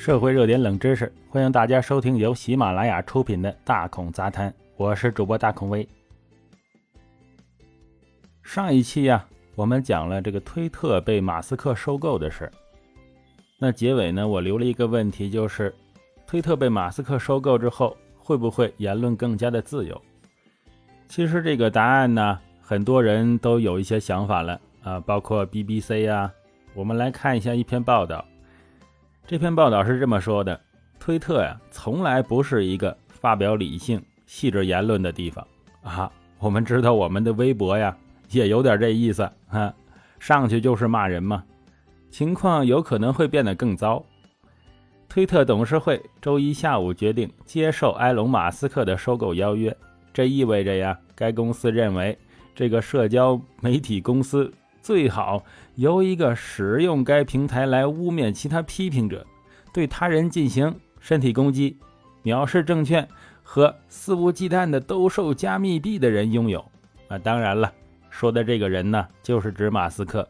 社会热点冷知识，欢迎大家收听由喜马拉雅出品的《大孔杂谈》，我是主播大孔威。上一期呀，我们讲了这个推特被马斯克收购的事。那结尾呢，我留了一个问题，就是推特被马斯克收购之后，会不会言论更加的自由？其实这个答案呢，很多人都有一些想法了啊，包括 BBC 啊。我们来看一下一篇报道。这篇报道是这么说的：推特呀，从来不是一个发表理性、细致言论的地方啊。我们知道，我们的微博呀，也有点这意思啊，上去就是骂人嘛。情况有可能会变得更糟。推特董事会周一下午决定接受埃隆·马斯克的收购邀约，这意味着呀，该公司认为这个社交媒体公司。最好由一个使用该平台来污蔑其他批评者、对他人进行身体攻击、藐视证券和肆无忌惮的兜售加密币的人拥有。啊，当然了，说的这个人呢，就是指马斯克。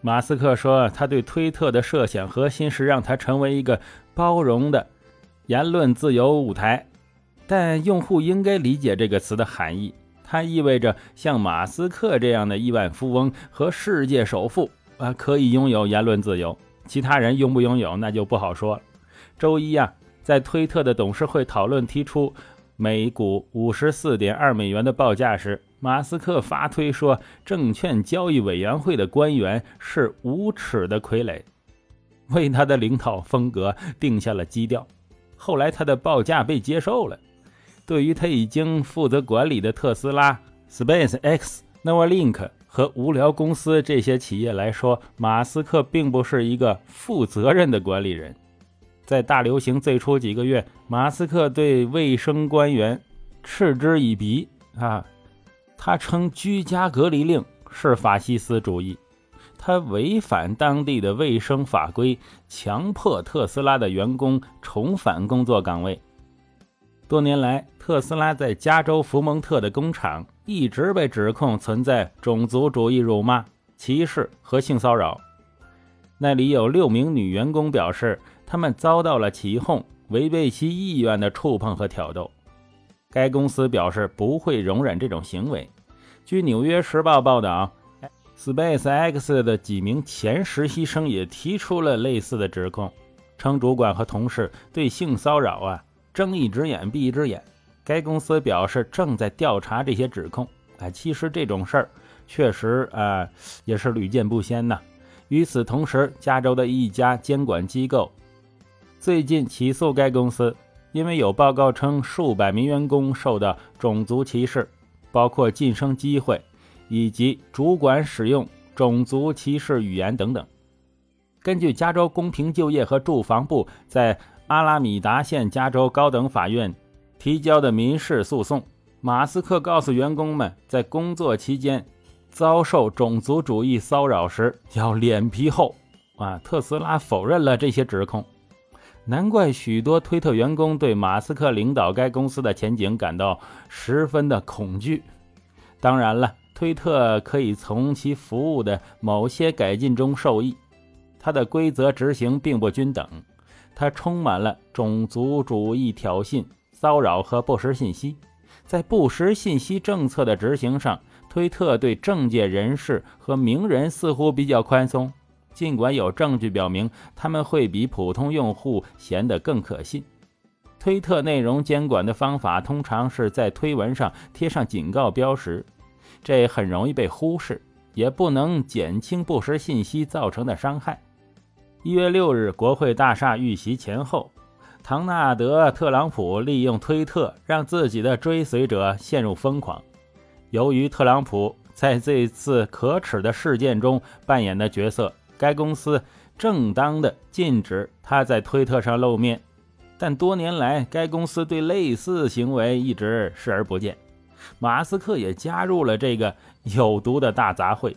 马斯克说，他对推特的设想核心是让它成为一个包容的言论自由舞台，但用户应该理解这个词的含义。它意味着像马斯克这样的亿万富翁和世界首富啊，可以拥有言论自由。其他人拥不拥有，那就不好说了。周一啊，在推特的董事会讨论提出每股五十四点二美元的报价时，马斯克发推说，证券交易委员会的官员是无耻的傀儡，为他的领导风格定下了基调。后来他的报价被接受了。对于他已经负责管理的特斯拉、Space X、Neuralink 和无聊公司这些企业来说，马斯克并不是一个负责任的管理人。在大流行最初几个月，马斯克对卫生官员嗤之以鼻啊，他称居家隔离令是法西斯主义，他违反当地的卫生法规，强迫特斯拉的员工重返工作岗位。多年来，特斯拉在加州福蒙特的工厂一直被指控存在种族主义辱骂、歧视和性骚扰。那里有六名女员工表示，她们遭到了起哄、违背其意愿的触碰和挑逗。该公司表示不会容忍这种行为。据《纽约时报》报道，SpaceX 的几名前实习生也提出了类似的指控，称主管和同事对性骚扰啊。睁一只眼闭一只眼。该公司表示正在调查这些指控。哎，其实这种事儿确实啊也是屡见不鲜呐。与此同时，加州的一家监管机构最近起诉该公司，因为有报告称数百名员工受到种族歧视，包括晋升机会以及主管使用种族歧视语言等等。根据加州公平就业和住房部在。阿拉米达县加州高等法院提交的民事诉讼，马斯克告诉员工们，在工作期间遭受种族主义骚扰时要脸皮厚。啊，特斯拉否认了这些指控，难怪许多推特员工对马斯克领导该公司的前景感到十分的恐惧。当然了，推特可以从其服务的某些改进中受益，它的规则执行并不均等。它充满了种族主义挑衅、骚扰和不实信息。在不实信息政策的执行上，推特对政界人士和名人似乎比较宽松，尽管有证据表明他们会比普通用户显得更可信。推特内容监管的方法通常是在推文上贴上警告标识，这很容易被忽视，也不能减轻不实信息造成的伤害。一月六日，国会大厦遇袭前后，唐纳德·特朗普利用推特让自己的追随者陷入疯狂。由于特朗普在这次可耻的事件中扮演的角色，该公司正当的禁止他在推特上露面。但多年来，该公司对类似行为一直视而不见。马斯克也加入了这个有毒的大杂烩。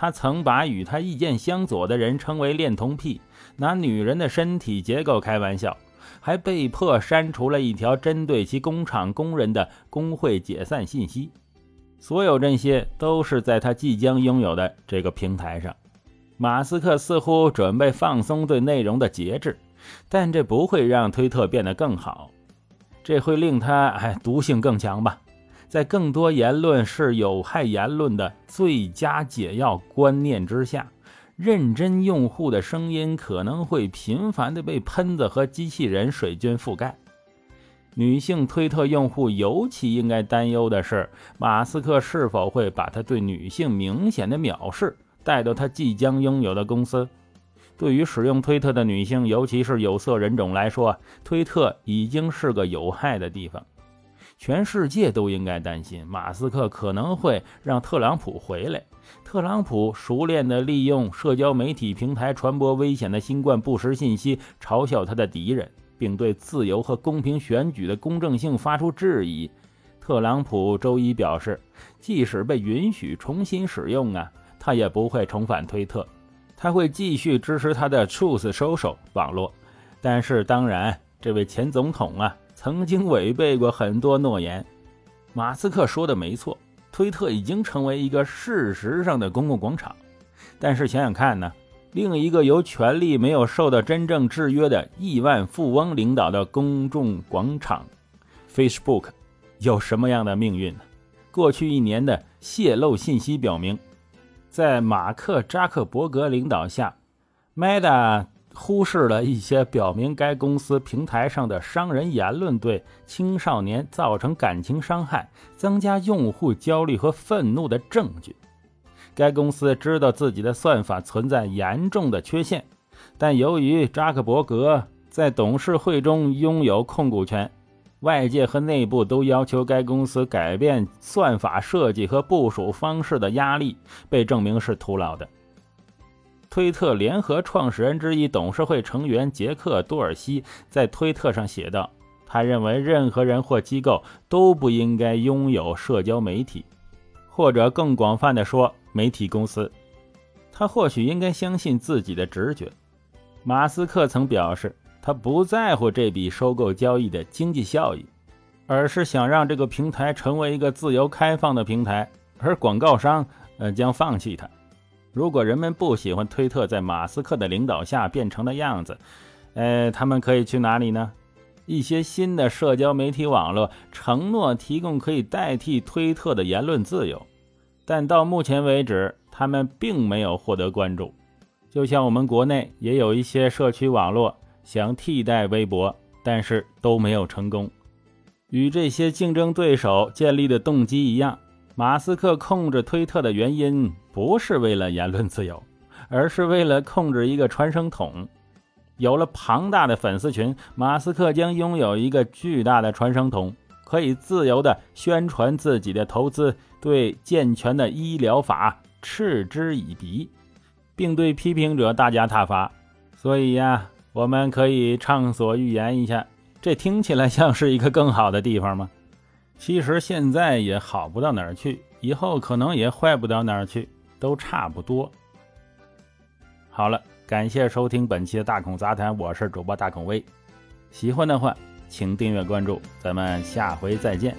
他曾把与他意见相左的人称为恋童癖，拿女人的身体结构开玩笑，还被迫删除了一条针对其工厂工人的工会解散信息。所有这些都是在他即将拥有的这个平台上。马斯克似乎准备放松对内容的节制，但这不会让推特变得更好，这会令他哎毒性更强吧。在更多言论是有害言论的最佳解药观念之下，认真用户的声音可能会频繁的被喷子和机器人水军覆盖。女性推特用户尤其应该担忧的是，马斯克是否会把他对女性明显的藐视带到他即将拥有的公司。对于使用推特的女性，尤其是有色人种来说，推特已经是个有害的地方。全世界都应该担心，马斯克可能会让特朗普回来。特朗普熟练地利用社交媒体平台传播危险的新冠不实信息，嘲笑他的敌人，并对自由和公平选举的公正性发出质疑。特朗普周一表示，即使被允许重新使用啊，他也不会重返推特，他会继续支持他的 Truth Social 网络。但是，当然，这位前总统啊。曾经违背过很多诺言，马斯克说的没错，推特已经成为一个事实上的公共广场。但是想想看呢，另一个由权力没有受到真正制约的亿万富翁领导的公众广场，Facebook，有什么样的命运呢？过去一年的泄露信息表明，在马克扎克伯格领导下，Meta。忽视了一些表明该公司平台上的伤人言论对青少年造成感情伤害、增加用户焦虑和愤怒的证据。该公司知道自己的算法存在严重的缺陷，但由于扎克伯格在董事会中拥有控股权，外界和内部都要求该公司改变算法设计和部署方式的压力被证明是徒劳的。推特联合创始人之一、董事会成员杰克·多尔西在推特上写道：“他认为任何人或机构都不应该拥有社交媒体，或者更广泛的说，媒体公司。他或许应该相信自己的直觉。”马斯克曾表示，他不在乎这笔收购交易的经济效益，而是想让这个平台成为一个自由开放的平台，而广告商呃将放弃它。如果人们不喜欢推特在马斯克的领导下变成的样子，呃，他们可以去哪里呢？一些新的社交媒体网络承诺提供可以代替推特的言论自由，但到目前为止，他们并没有获得关注。就像我们国内也有一些社区网络想替代微博，但是都没有成功。与这些竞争对手建立的动机一样。马斯克控制推特的原因不是为了言论自由，而是为了控制一个传声筒。有了庞大的粉丝群，马斯克将拥有一个巨大的传声筒，可以自由地宣传自己的投资，对健全的医疗法嗤之以鼻，并对批评者大加挞伐。所以呀，我们可以畅所欲言一下，这听起来像是一个更好的地方吗？其实现在也好不到哪儿去，以后可能也坏不到哪儿去，都差不多。好了，感谢收听本期的大孔杂谈，我是主播大孔威。喜欢的话，请订阅关注，咱们下回再见。